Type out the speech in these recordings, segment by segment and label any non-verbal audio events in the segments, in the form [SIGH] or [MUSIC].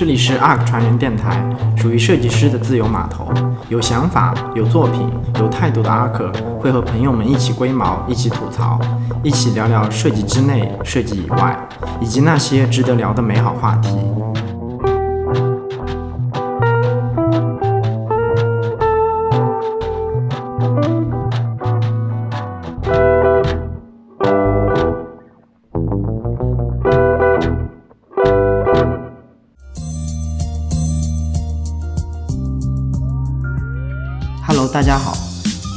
这里是 ARK 船员电台，属于设计师的自由码头。有想法、有作品、有态度的 ARK 会和朋友们一起龟毛，一起吐槽，一起聊聊设计之内、设计以外，以及那些值得聊的美好话题。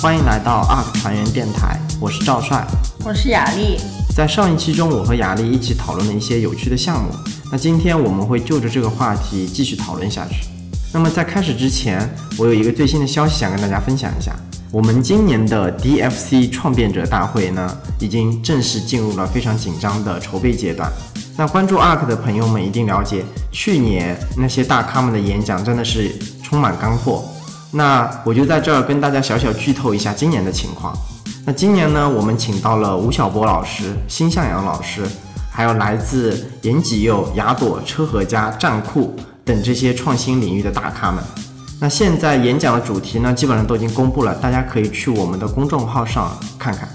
欢迎来到 ARK 船员电台，我是赵帅。我是雅丽，在上一期中，我和雅丽一起讨论了一些有趣的项目。那今天我们会就着这个话题继续讨论下去。那么在开始之前，我有一个最新的消息想跟大家分享一下。我们今年的 DFC 创变者大会呢，已经正式进入了非常紧张的筹备阶段。那关注 ARK 的朋友们一定了解，去年那些大咖们的演讲真的是充满干货。那我就在这儿跟大家小小剧透一下今年的情况。那今年呢，我们请到了吴晓波老师、辛向阳老师，还有来自延吉佑、雅朵、车和家、站酷等这些创新领域的大咖们。那现在演讲的主题呢，基本上都已经公布了，大家可以去我们的公众号上看看。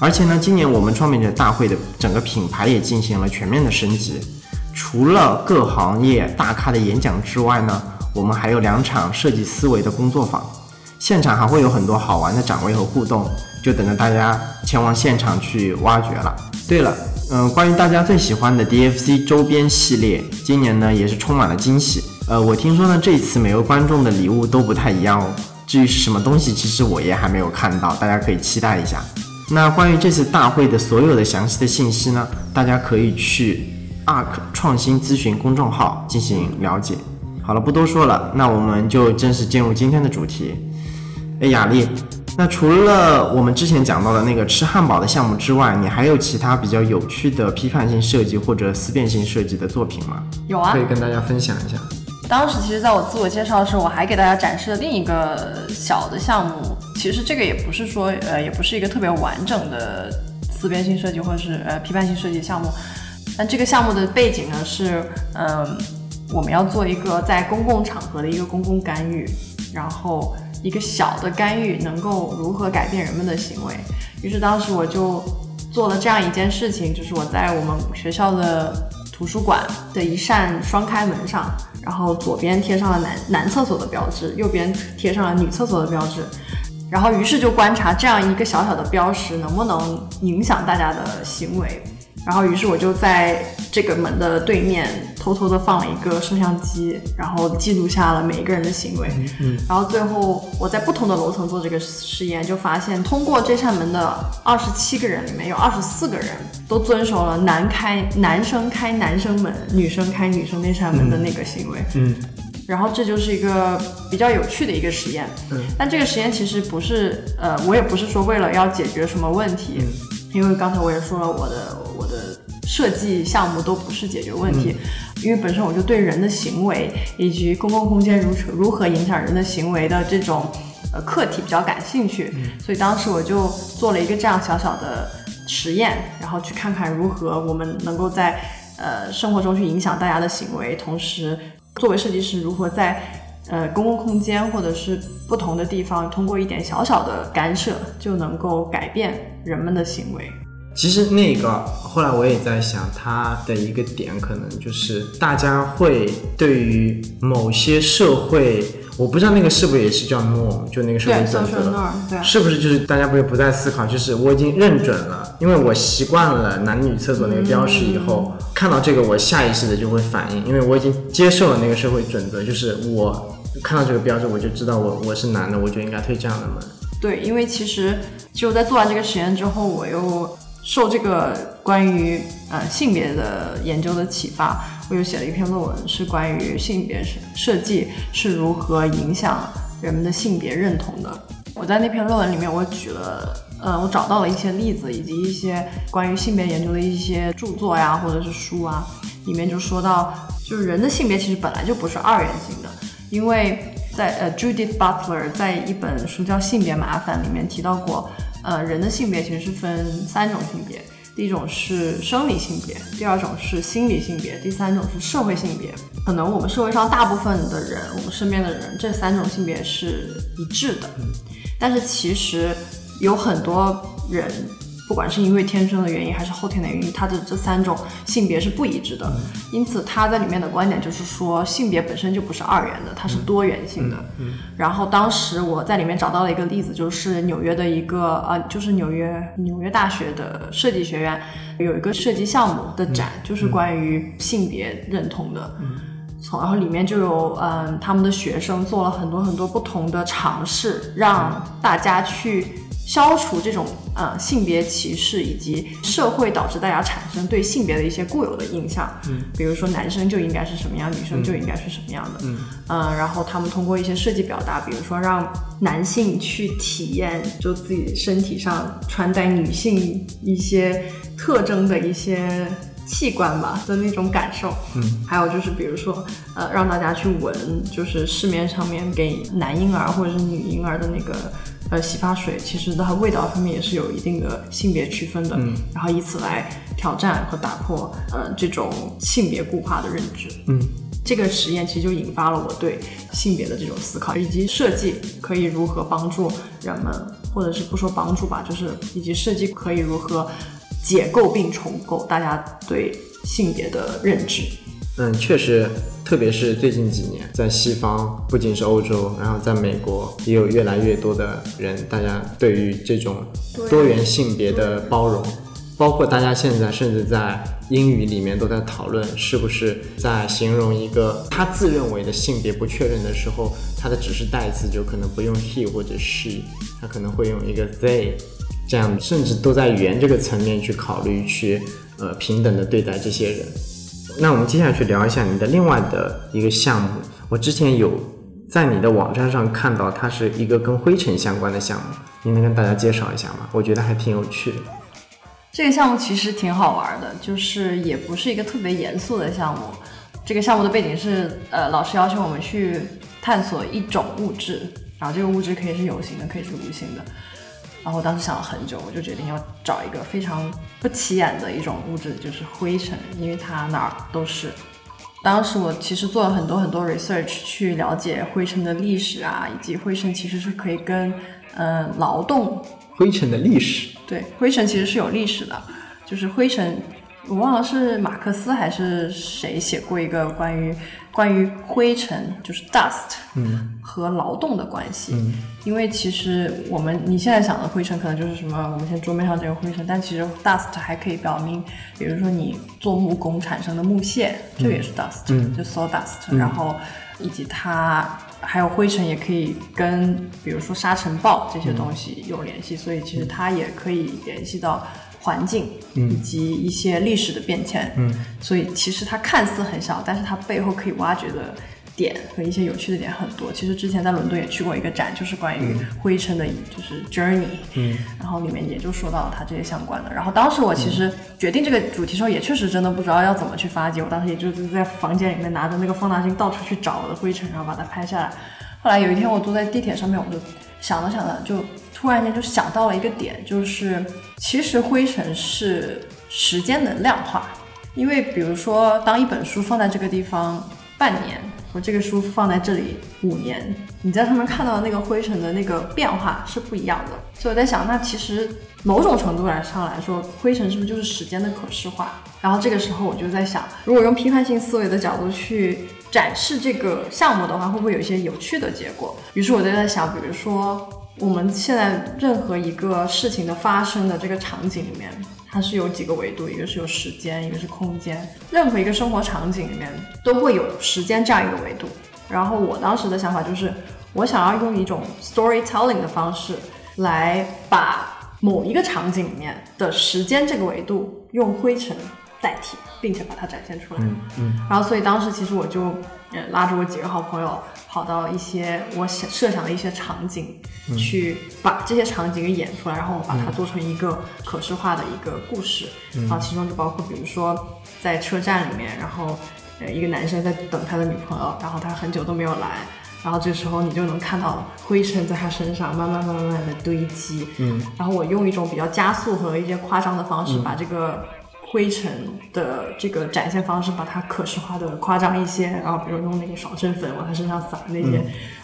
而且呢，今年我们创变者大会的整个品牌也进行了全面的升级，除了各行业大咖的演讲之外呢，我们还有两场设计思维的工作坊，现场还会有很多好玩的展位和互动，就等着大家前往现场去挖掘了。对了，嗯，关于大家最喜欢的 DFC 周边系列，今年呢也是充满了惊喜。呃，我听说呢这次每个观众的礼物都不太一样哦，至于是什么东西，其实我也还没有看到，大家可以期待一下。那关于这次大会的所有的详细的信息呢，大家可以去 ARK 创新咨询公众号进行了解。好了，不多说了，那我们就正式进入今天的主题。哎，雅丽，那除了我们之前讲到的那个吃汉堡的项目之外，你还有其他比较有趣的批判性设计或者思辨性设计的作品吗？有啊可。以跟大家分享一下。当时其实在我自我介绍的时候，我还给大家展示了另一个小的项目。其实这个也不是说，呃，也不是一个特别完整的思辨性设计或者是呃批判性设计项目。但这个项目的背景呢是，嗯、我们要做一个在公共场合的一个公共干预，然后一个小的干预能够如何改变人们的行为。于是当时我就做了这样一件事情，就是我在我们学校的图书馆的一扇双开门上，然后左边贴上了男男厕所的标志，右边贴上了女厕所的标志。然后于是就观察这样一个小小的标识能不能影响大家的行为。然后于是我就在这个门的对面偷偷的放了一个摄像机，然后记录下了每一个人的行为。嗯然后最后我在不同的楼层做这个实验，就发现通过这扇门的二十七个人里面有二十四个人都遵守了男开男生开男生门，女生开女生那扇门的那个行为。嗯然后这就是一个比较有趣的一个实验。嗯但这个实验其实不是，呃，我也不是说为了要解决什么问题，因为刚才我也说了，我的我的设计项目都不是解决问题，因为本身我就对人的行为以及公共空间如如何影响人的行为的这种呃课题比较感兴趣，所以当时我就做了一个这样小小的实验，然后去看看如何我们能够在呃生活中去影响大家的行为，同时作为设计师如何在呃公共空间或者是不同的地方，通过一点小小的干涉就能够改变人们的行为。其实那个后来我也在想，它的一个点可能就是大家会对于某些社会，我不知道那个是不是也是叫 norm，就那个社会准则。是不是就是大家不会不再思考，就是我已经认准了，因为我习惯了男女厕所那个标识以后，看到这个我下意识的就会反应，因为我已经接受了那个社会准则，就是我看到这个标志我就知道我我是男的，我就应该推这样的门。对，因为其实就在做完这个实验之后，我又受这个关于呃性别的研究的启发，我又写了一篇论文，是关于性别设设计是如何影响人们的性别认同的。我在那篇论文里面，我举了。呃，我找到了一些例子，以及一些关于性别研究的一些著作呀，或者是书啊，里面就说到，就是人的性别其实本来就不是二元性的，因为在呃 Judith Butler 在一本书叫《性别麻烦》里面提到过，呃，人的性别其实是分三种性别，第一种是生理性别，第二种是心理性别，第三种是社会性别。可能我们社会上大部分的人，我们身边的人，这三种性别是一致的。但是其实有很多人。不管是因为天生的原因还是后天的原因，他的这三种性别是不一致的。因此，他在里面的观点就是说，性别本身就不是二元的，它是多元性的。然后当时我在里面找到了一个例子，就是纽约的一个呃，就是纽约纽约大学的设计学院有一个设计项目的展，就是关于性别认同的。从然后里面就有嗯，他们的学生做了很多很多不同的尝试，让大家去。消除这种呃性别歧视以及社会导致大家产生对性别的一些固有的印象，嗯，比如说男生就应该是什么样，女生就应该是什么样的，嗯，嗯，然后他们通过一些设计表达，比如说让男性去体验就自己身体上穿戴女性一些特征的一些器官吧的那种感受，嗯，还有就是比如说呃让大家去闻，就是市面上面给男婴儿或者是女婴儿的那个。呃，洗发水其实它味道方面也是有一定的性别区分的，嗯然后以此来挑战和打破呃这种性别固化的认知。嗯，这个实验其实就引发了我对性别的这种思考，以及设计可以如何帮助人们，或者是不说帮助吧，就是以及设计可以如何解构并重构大家对性别的认知。嗯，确实。特别是最近几年，在西方，不仅是欧洲，然后在美国，也有越来越多的人，大家对于这种多元性别的包容，包括大家现在甚至在英语里面都在讨论，是不是在形容一个他自认为的性别不确认的时候，他的指示代词就可能不用 he 或者 she，他可能会用一个 they，这样甚至都在语言这个层面去考虑，去呃平等的对待这些人。那我们接下去聊一下你的另外的一个项目。我之前有在你的网站上看到，它是一个跟灰尘相关的项目，你能跟大家介绍一下吗？我觉得还挺有趣的。这个项目其实挺好玩的，就是也不是一个特别严肃的项目。这个项目的背景是，呃，老师要求我们去探索一种物质，然后这个物质可以是有形的，可以是无形的。然后我当时想了很久，我就决定要找一个非常不起眼的一种物质，就是灰尘，因为它哪儿都是。当时我其实做了很多很多 research 去了解灰尘的历史啊，以及灰尘其实是可以跟嗯劳动。灰尘的历史。对，灰尘其实是有历史的，就是灰尘。我忘了是马克思还是谁写过一个关于关于灰尘，就是 dust，嗯，和劳动的关系。嗯，因为其实我们你现在想的灰尘可能就是什么，我们现在桌面上这个灰尘，但其实 dust 还可以表明，比如说你做木工产生的木屑，这个也是 dust，就 sawdust。然后以及它还有灰尘也可以跟比如说沙尘暴这些东西有联系，所以其实它也可以联系到。环境以及一些历史的变迁，嗯，所以其实它看似很小，但是它背后可以挖掘的点和一些有趣的点很多。其实之前在伦敦也去过一个展，就是关于灰尘的，就是 journey，嗯，然后里面也就说到了它这些相关的。然后当时我其实决定这个主题的时候，也确实真的不知道要怎么去发掘。我当时也就是在房间里面拿着那个放大镜到处去找我的灰尘，然后把它拍下来。后来有一天我坐在地铁上面，我就想着想着就。突然间就想到了一个点，就是其实灰尘是时间的量化，因为比如说，当一本书放在这个地方半年，和这个书放在这里五年，你在上面看到的那个灰尘的那个变化是不一样的。所以我在想，那其实某种程度来上来说，灰尘是不是就是时间的可视化？然后这个时候我就在想，如果用批判性思维的角度去展示这个项目的话，会不会有一些有趣的结果？于是我就在想，比如说。我们现在任何一个事情的发生的这个场景里面，它是有几个维度，一个是有时间，一个是空间。任何一个生活场景里面都会有时间这样一个维度。然后我当时的想法就是，我想要用一种 storytelling 的方式来把某一个场景里面的时间这个维度用灰尘代替，并且把它展现出来。嗯嗯。然后所以当时其实我就呃拉着我几个好朋友。跑到一些我想设想的一些场景，去把这些场景给演出来，然后我把它做成一个可视化的一个故事。然后其中就包括，比如说在车站里面，然后呃一个男生在等他的女朋友，然后他很久都没有来，然后这时候你就能看到灰尘在他身上慢慢慢慢的堆积，嗯，然后我用一种比较加速和一些夸张的方式把这个。灰尘的这个展现方式，把它可视化的夸张一些，然后比如用那个爽身粉往他身上撒那些，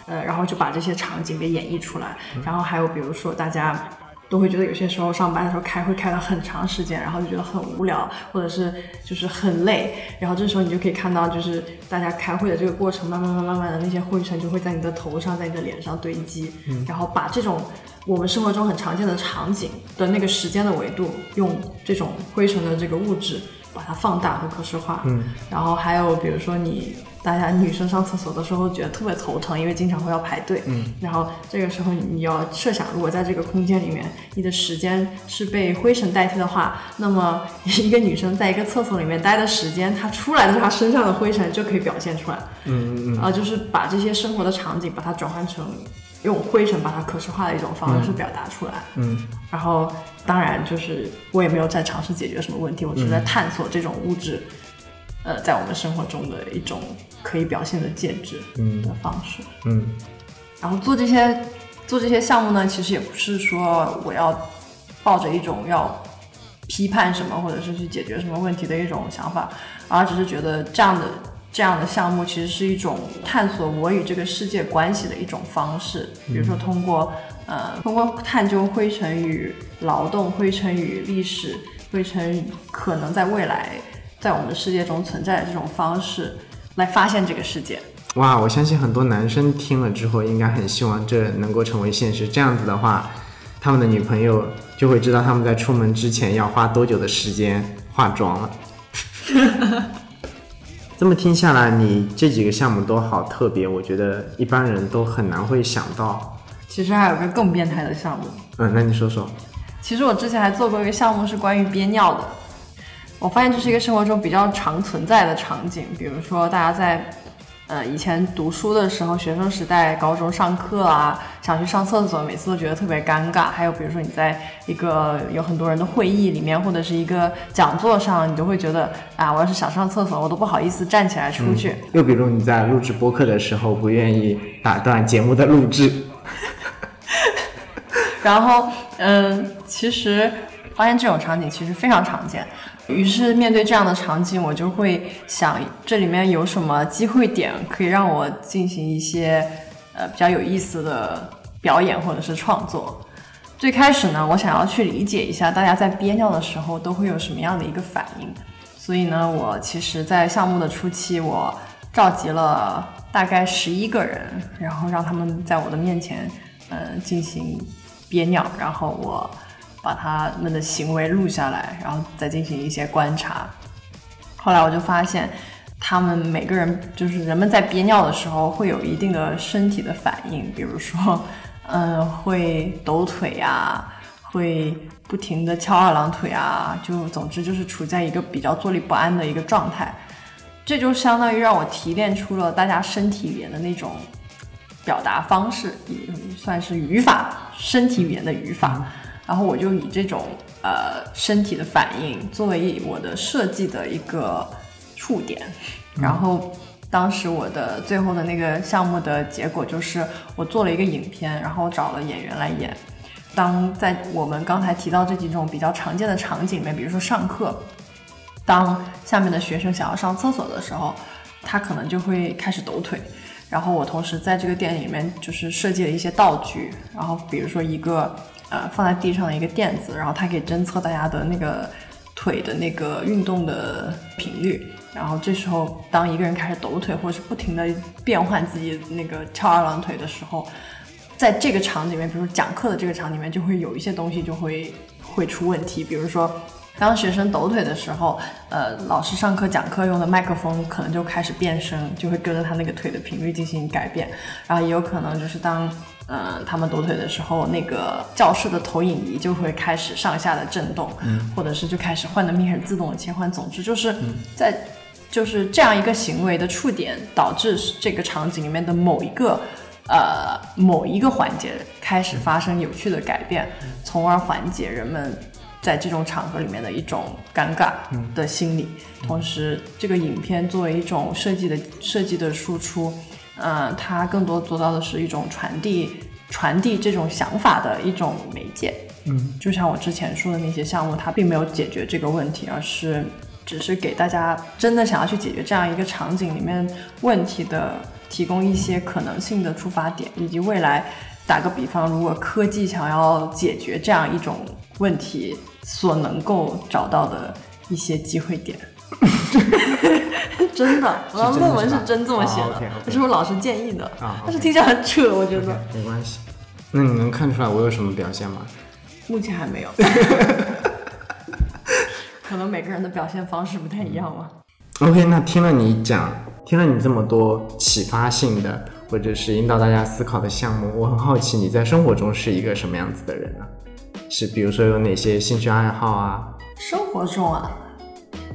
呃，然后就把这些场景给演绎出来。然后还有比如说大家都会觉得有些时候上班的时候开会开了很长时间，然后就觉得很无聊，或者是就是很累，然后这时候你就可以看到，就是大家开会的这个过程，慢慢慢慢慢的那些灰尘就会在你的头上，在你的脸上堆积，嗯然后把这种。我们生活中很常见的场景的那个时间的维度，用这种灰尘的这个物质把它放大和可视化。嗯，然后还有比如说你大家女生上厕所的时候觉得特别头疼，因为经常会要排队。嗯，然后这个时候你要设想，如果在这个空间里面，你的时间是被灰尘代替的话，那么一个女生在一个厕所里面待的时间，她出来的她身上的灰尘就可以表现出来。嗯嗯嗯，啊，就是把这些生活的场景把它转换成。用灰尘把它可视化的一种方式表达出来，嗯，然后当然就是我也没有在尝试解决什么问题，我是在探索这种物质，呃，在我们生活中的一种可以表现的介质，嗯。的方式，嗯，然后做这些做这些项目呢，其实也不是说我要抱着一种要批判什么或者是去解决什么问题的一种想法，而只是觉得这样的。这样的项目其实是一种探索我与这个世界关系的一种方式，比如说通过呃通过探究灰尘与劳动、灰尘与历史、灰尘可能在未来在我们的世界中存在的这种方式来发现这个世界。哇，我相信很多男生听了之后应该很希望这能够成为现实。这样子的话，他们的女朋友就会知道他们在出门之前要花多久的时间化妆了。这么听下来，你这几个项目都好特别，我觉得一般人都很难会想到。其实还有个更变态的项目。嗯，那你说说。其实我之前还做过一个项目，是关于憋尿的。我发现这是一个生活中比较常存在的场景，比如说大家在。呃，以前读书的时候，学生时代，高中上课啊，想去上厕所，每次都觉得特别尴尬。还有比如说，你在一个有很多人的会议里面，或者是一个讲座上，你都会觉得啊，我要是想上厕所，我都不好意思站起来出去。又比如你在录制播客的时候，不愿意打断节目的录制。[LAUGHS] 然后，嗯，其实发现这种场景其实非常常见。于是面对这样的场景，我就会想，这里面有什么机会点可以让我进行一些呃比较有意思的表演或者是创作。最开始呢，我想要去理解一下大家在憋尿的时候都会有什么样的一个反应。所以呢，我其实，在项目的初期，我召集了大概十一个人，然后让他们在我的面前，嗯，进行憋尿，然后我。把他们的行为录下来，然后再进行一些观察。后来我就发现，他们每个人就是人们在憋尿的时候会有一定的身体的反应，比如说，嗯，会抖腿啊，会不停的翘二郎腿啊，就总之就是处在一个比较坐立不安的一个状态。这就相当于让我提炼出了大家身体语言的那种表达方式，也算是语法，身体语言的语法。然后我就以这种呃身体的反应作为我的设计的一个触点，然后当时我的最后的那个项目的结果就是我做了一个影片，然后找了演员来演。当在我们刚才提到这几种比较常见的场景里面，比如说上课，当下面的学生想要上厕所的时候，他可能就会开始抖腿。然后我同时在这个电影里面就是设计了一些道具，然后比如说一个。呃，放在地上的一个垫子，然后它可以侦测大家的那个腿的那个运动的频率。然后这时候，当一个人开始抖腿，或者是不停的变换自己那个翘二郎腿的时候，在这个场里面，比如讲课的这个场里面，就会有一些东西就会会出问题。比如说，当学生抖腿的时候，呃，老师上课讲课用的麦克风可能就开始变声，就会跟着他那个腿的频率进行改变。然后也有可能就是当。嗯，他们抖腿的时候，那个教室的投影仪就会开始上下的震动，或者是就开始幻灯片自动的切换。总之就是在就是这样一个行为的触点，导致这个场景里面的某一个呃某一个环节开始发生有趣的改变，从而缓解人们在这种场合里面的一种尴尬的心理。同时，这个影片作为一种设计的设计的输出。嗯，它更多做到的是一种传递、传递这种想法的一种媒介。嗯，就像我之前说的那些项目，它并没有解决这个问题，而是只是给大家真的想要去解决这样一个场景里面问题的提供一些可能性的出发点，以及未来打个比方，如果科技想要解决这样一种问题所能够找到的一些机会点。[LAUGHS] [LAUGHS] 真的，我的论文是真这么写的，这是我老师建议的，但是听起来很扯，我觉得。没关系，那你能看出来我有什么表现吗？目前还没有，[LAUGHS] 可能每个人的表现方式不太一样嘛。OK，那听了你讲，听了你这么多启发性的，或者是引导大家思考的项目，我很好奇你在生活中是一个什么样子的人呢？是比如说有哪些兴趣爱好啊？生活中啊，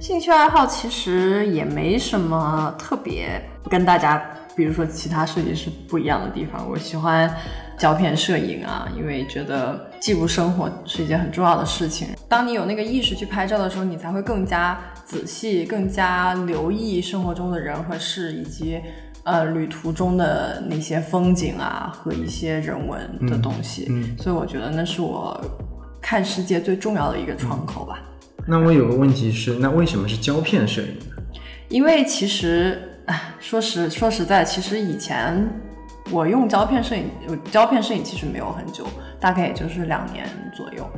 兴趣爱好其实也没什么特别跟大家，比如说其他设计师不一样的地方。我喜欢。胶片摄影啊，因为觉得记录生活是一件很重要的事情。当你有那个意识去拍照的时候，你才会更加仔细、更加留意生活中的人和事，以及呃旅途中的那些风景啊和一些人文的东西。嗯，所以我觉得那是我看世界最重要的一个窗口吧。那我有个问题是，那为什么是胶片摄影呢？因为其实，说实说实在，其实以前。我用胶片摄影，胶片摄影其实没有很久，大概也就是两年左右。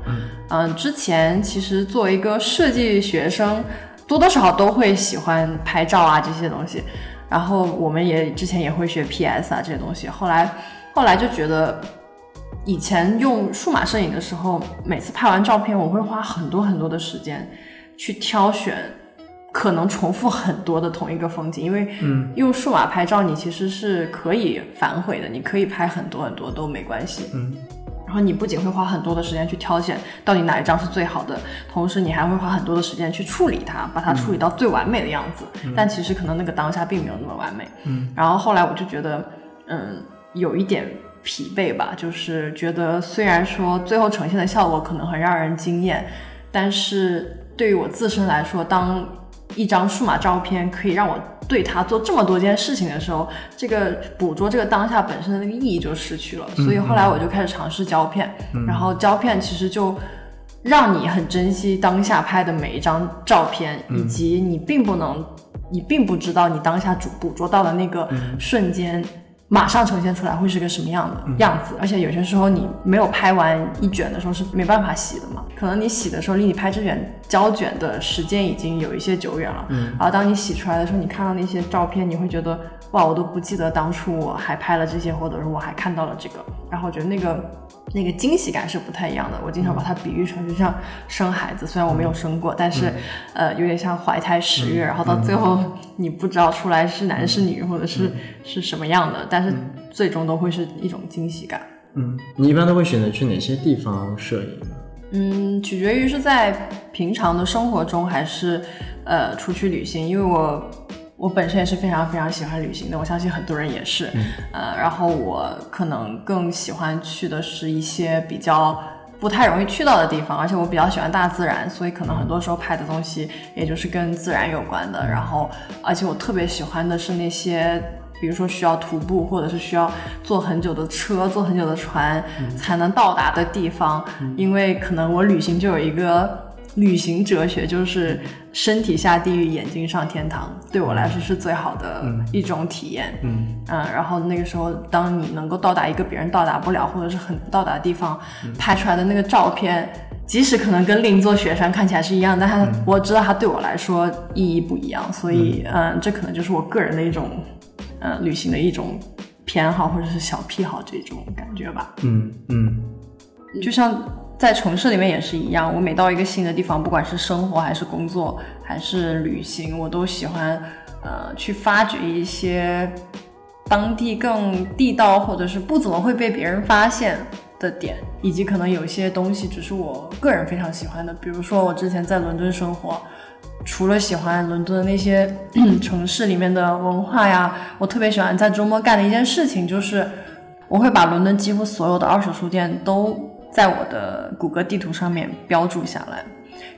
嗯，之前其实作为一个设计学生，多多少少都会喜欢拍照啊这些东西。然后我们也之前也会学 PS 啊这些东西。后来，后来就觉得，以前用数码摄影的时候，每次拍完照片，我会花很多很多的时间去挑选。可能重复很多的同一个风景，因为用数码拍照，你其实是可以反悔的，你可以拍很多很多都没关系。嗯，然后你不仅会花很多的时间去挑选到底哪一张是最好的，同时你还会花很多的时间去处理它，把它处理到最完美的样子。但其实可能那个当下并没有那么完美。嗯，然后后来我就觉得，嗯，有一点疲惫吧，就是觉得虽然说最后呈现的效果可能很让人惊艳，但是对于我自身来说，当一张数码照片可以让我对它做这么多件事情的时候，这个捕捉这个当下本身的那个意义就失去了。所以后来我就开始尝试胶片，然后胶片其实就让你很珍惜当下拍的每一张照片，以及你并不能，你并不知道你当下捕捕捉到的那个瞬间。马上呈现出来会是个什么样的样子？而且有些时候你没有拍完一卷的时候是没办法洗的嘛？可能你洗的时候离你拍这卷胶卷的时间已经有一些久远了。嗯。然后当你洗出来的时候，你看到那些照片，你会觉得哇，我都不记得当初我还拍了这些，或者是我还看到了这个。然后我觉得那个那个惊喜感是不太一样的。我经常把它比喻成就像生孩子，虽然我没有生过，但是呃有点像怀胎十月，然后到最后你不知道出来是男是女，或者是是什么样的，但但是最终都会是一种惊喜感。嗯，你一般都会选择去哪些地方摄影呢？嗯，取决于是在平常的生活中，还是呃出去旅行。因为我我本身也是非常非常喜欢旅行的，我相信很多人也是。呃，然后我可能更喜欢去的是一些比较不太容易去到的地方，而且我比较喜欢大自然，所以可能很多时候拍的东西也就是跟自然有关的。然后，而且我特别喜欢的是那些。比如说需要徒步，或者是需要坐很久的车、坐很久的船才能到达的地方，因为可能我旅行就有一个旅行哲学，就是身体下地狱，眼睛上天堂，对我来说是最好的一种体验。嗯嗯，然后那个时候，当你能够到达一个别人到达不了，或者是很到达的地方，拍出来的那个照片，即使可能跟另一座雪山看起来是一样，但它我知道它对我来说意义不一样，所以嗯，这可能就是我个人的一种。呃，旅行的一种偏好或者是小癖好这种感觉吧。嗯嗯，就像在城市里面也是一样，我每到一个新的地方，不管是生活还是工作还是旅行，我都喜欢呃去发掘一些当地更地道或者是不怎么会被别人发现的点，以及可能有一些东西只是我个人非常喜欢的。比如说我之前在伦敦生活。除了喜欢伦敦的那些 [CLEARS THROAT] 城市里面的文化呀，我特别喜欢在周末干的一件事情，就是我会把伦敦几乎所有的二手书店都在我的谷歌地图上面标注下来，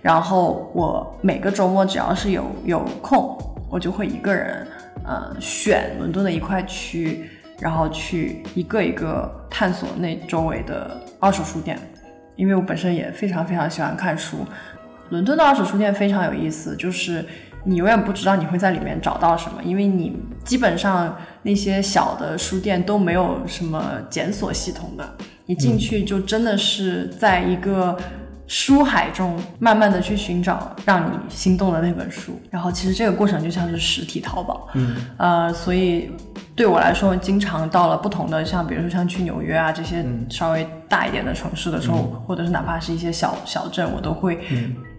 然后我每个周末只要是有有空，我就会一个人呃，选伦敦的一块区，然后去一个一个探索那周围的二手书店，因为我本身也非常非常喜欢看书。伦敦的二手书店非常有意思，就是你永远不知道你会在里面找到什么，因为你基本上那些小的书店都没有什么检索系统的，你进去就真的是在一个。书海中慢慢的去寻找让你心动的那本书，然后其实这个过程就像是实体淘宝，嗯，呃，所以对我来说，经常到了不同的像比如说像去纽约啊这些稍微大一点的城市的时候，或者是哪怕是一些小小镇，我都会。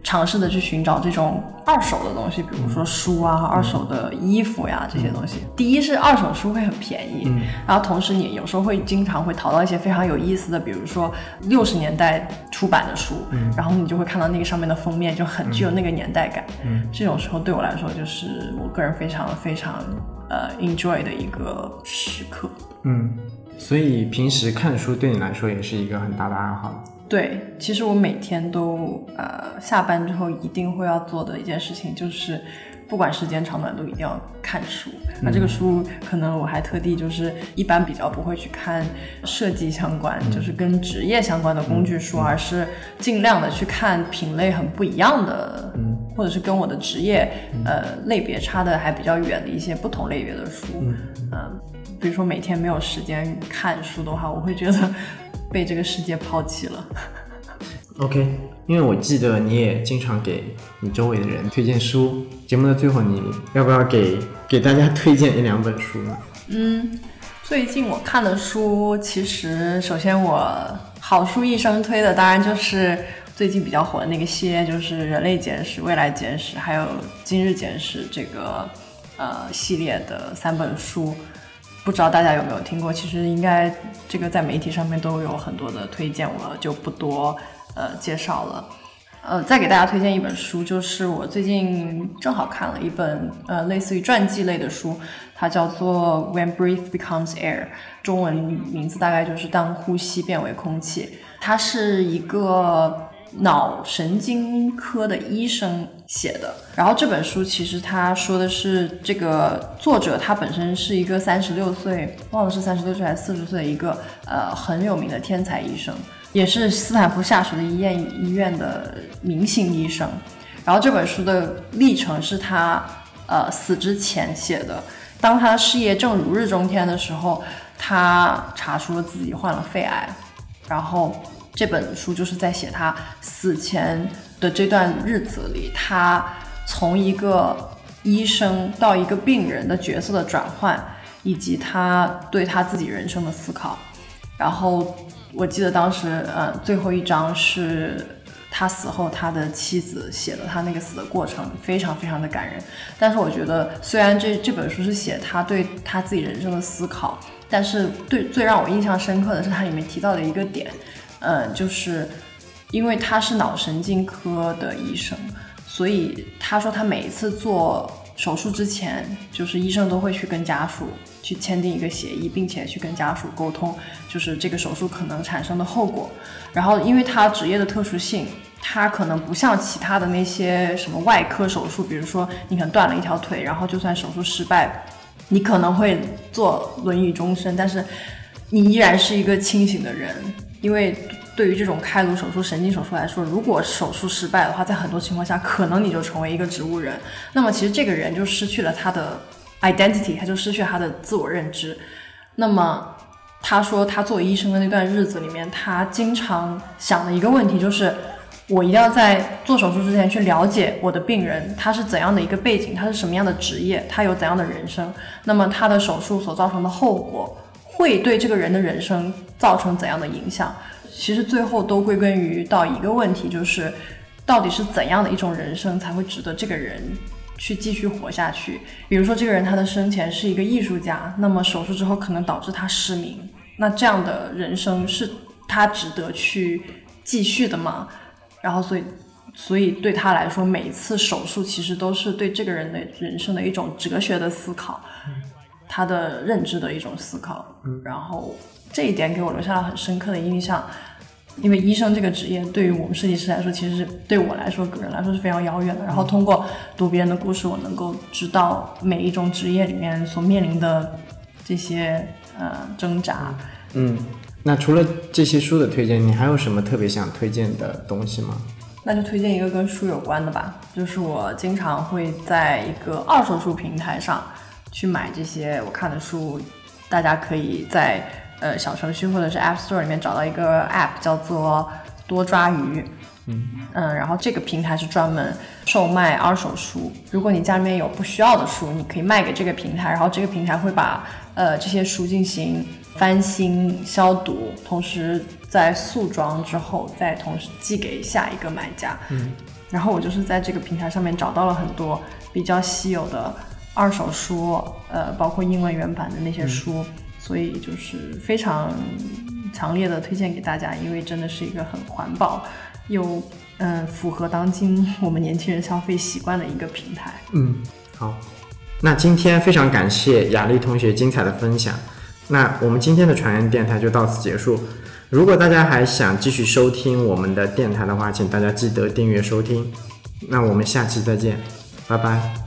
尝试的去寻找这种二手的东西，比如说书啊、二手的衣服呀这些东西。第一是二手书会很便宜，然后同时你有时候会经常会淘到一些非常有意思的，比如说六十年代出版的书，然后你就会看到那个上面的封面就很具有那个年代感。这种时候对我来说就是我个人非常非常呃 enjoy 的一个时刻。嗯，所以平时看书对你来说也是一个很大的爱好。对，其实我每天都呃下班之后一定会要做的一件事情就是，不管时间长短都一定要看书。那这个书可能我还特地就是一般比较不会去看设计相关，就是跟职业相关的工具书，而是尽量的去看品类很不一样的，或者是跟我的职业呃类别差的还比较远的一些不同类别的书。嗯，比如说每天没有时间看书的话，我会觉得。被这个世界抛弃了。OK，因为我记得你也经常给你周围的人推荐书。节目的最后，你要不要给给大家推荐一两本书呢？嗯，最近我看的书，其实首先我好书一生推的，当然就是最近比较火的那个系列，就是《人类简史》《未来简史》还有《今日简史》这个呃系列的三本书。不知道大家有没有听过？其实应该这个在媒体上面都有很多的推荐，我就不多呃介绍了。呃，再给大家推荐一本书，就是我最近正好看了一本呃类似于传记类的书，它叫做《When Breath Becomes Air》，中文名字大概就是当呼吸变为空气。它是一个。脑神经科的医生写的，然后这本书其实他说的是这个作者他本身是一个三十六岁，忘了是三十六岁还是四十岁一个呃很有名的天才医生，也是斯坦福下属的医院医院的明星医生。然后这本书的历程是他呃死之前写的，当他事业正如日中天的时候，他查出了自己患了肺癌，然后。这本书就是在写他死前的这段日子里，他从一个医生到一个病人的角色的转换，以及他对他自己人生的思考。然后我记得当时，嗯，最后一章是他死后他的妻子写的他那个死的过程，非常非常的感人。但是我觉得，虽然这这本书是写他对他自己人生的思考，但是对最让我印象深刻的是它里面提到的一个点。嗯，就是因为他是脑神经科的医生，所以他说他每一次做手术之前，就是医生都会去跟家属去签订一个协议，并且去跟家属沟通，就是这个手术可能产生的后果。然后，因为他职业的特殊性，他可能不像其他的那些什么外科手术，比如说你可能断了一条腿，然后就算手术失败，你可能会坐轮椅终身，但是你依然是一个清醒的人。因为对于这种开颅手术、神经手术来说，如果手术失败的话，在很多情况下，可能你就成为一个植物人。那么，其实这个人就失去了他的 identity，他就失去他的自我认知。那么，他说他做医生的那段日子里面，他经常想的一个问题就是：我一定要在做手术之前去了解我的病人，他是怎样的一个背景，他是什么样的职业，他有怎样的人生。那么，他的手术所造成的后果。会对这个人的人生造成怎样的影响？其实最后都归根于到一个问题，就是到底是怎样的一种人生才会值得这个人去继续活下去？比如说，这个人他的生前是一个艺术家，那么手术之后可能导致他失明，那这样的人生是他值得去继续的吗？然后，所以，所以对他来说，每一次手术其实都是对这个人的人生的一种哲学的思考。他的认知的一种思考，嗯然后这一点给我留下了很深刻的印象。因为医生这个职业对于我们设计师来说，其实是对我来说个人来说是非常遥远的。然后通过读别人的故事，我能够知道每一种职业里面所面临的这些呃挣扎。嗯，那除了这些书的推荐，你还有什么特别想推荐的东西吗？那就推荐一个跟书有关的吧，就是我经常会在一个二手书平台上去买这些我看的书，大家可以在呃小程序或者是 App Store 里面找到一个 App 叫做多抓鱼，嗯嗯，然后这个平台是专门售卖二手书，如果你家里面有不需要的书，你可以卖给这个平台，然后这个平台会把呃这些书进行翻新消毒，同时。在速装之后，再同时寄给下一个买家。嗯，然后我就是在这个平台上面找到了很多比较稀有的二手书，呃，包括英文原版的那些书，所以就是非常强烈的推荐给大家，因为真的是一个很环保又嗯符合当今我们年轻人消费习惯的一个平台。嗯，好，那今天非常感谢雅丽同学精彩的分享，那我们今天的传言电台就到此结束。如果大家还想继续收听我们的电台的话，请大家记得订阅收听。那我们下期再见，拜拜。